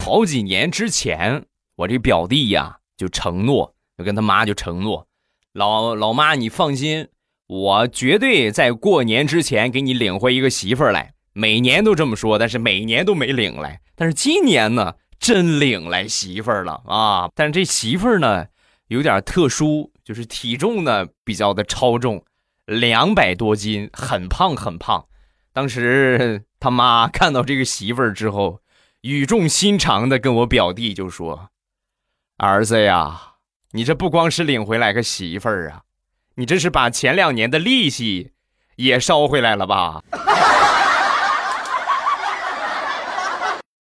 好几年之前，我这表弟呀就承诺，就跟他妈就承诺，老老妈你放心，我绝对在过年之前给你领回一个媳妇儿来。每年都这么说，但是每年都没领来。但是今年呢，真领来媳妇儿了啊！但是这媳妇儿呢，有点特殊，就是体重呢比较的超重，两百多斤，很胖很胖。当时他妈看到这个媳妇儿之后，语重心长的跟我表弟就说：“儿子呀，你这不光是领回来个媳妇儿啊，你这是把前两年的利息也烧回来了吧？”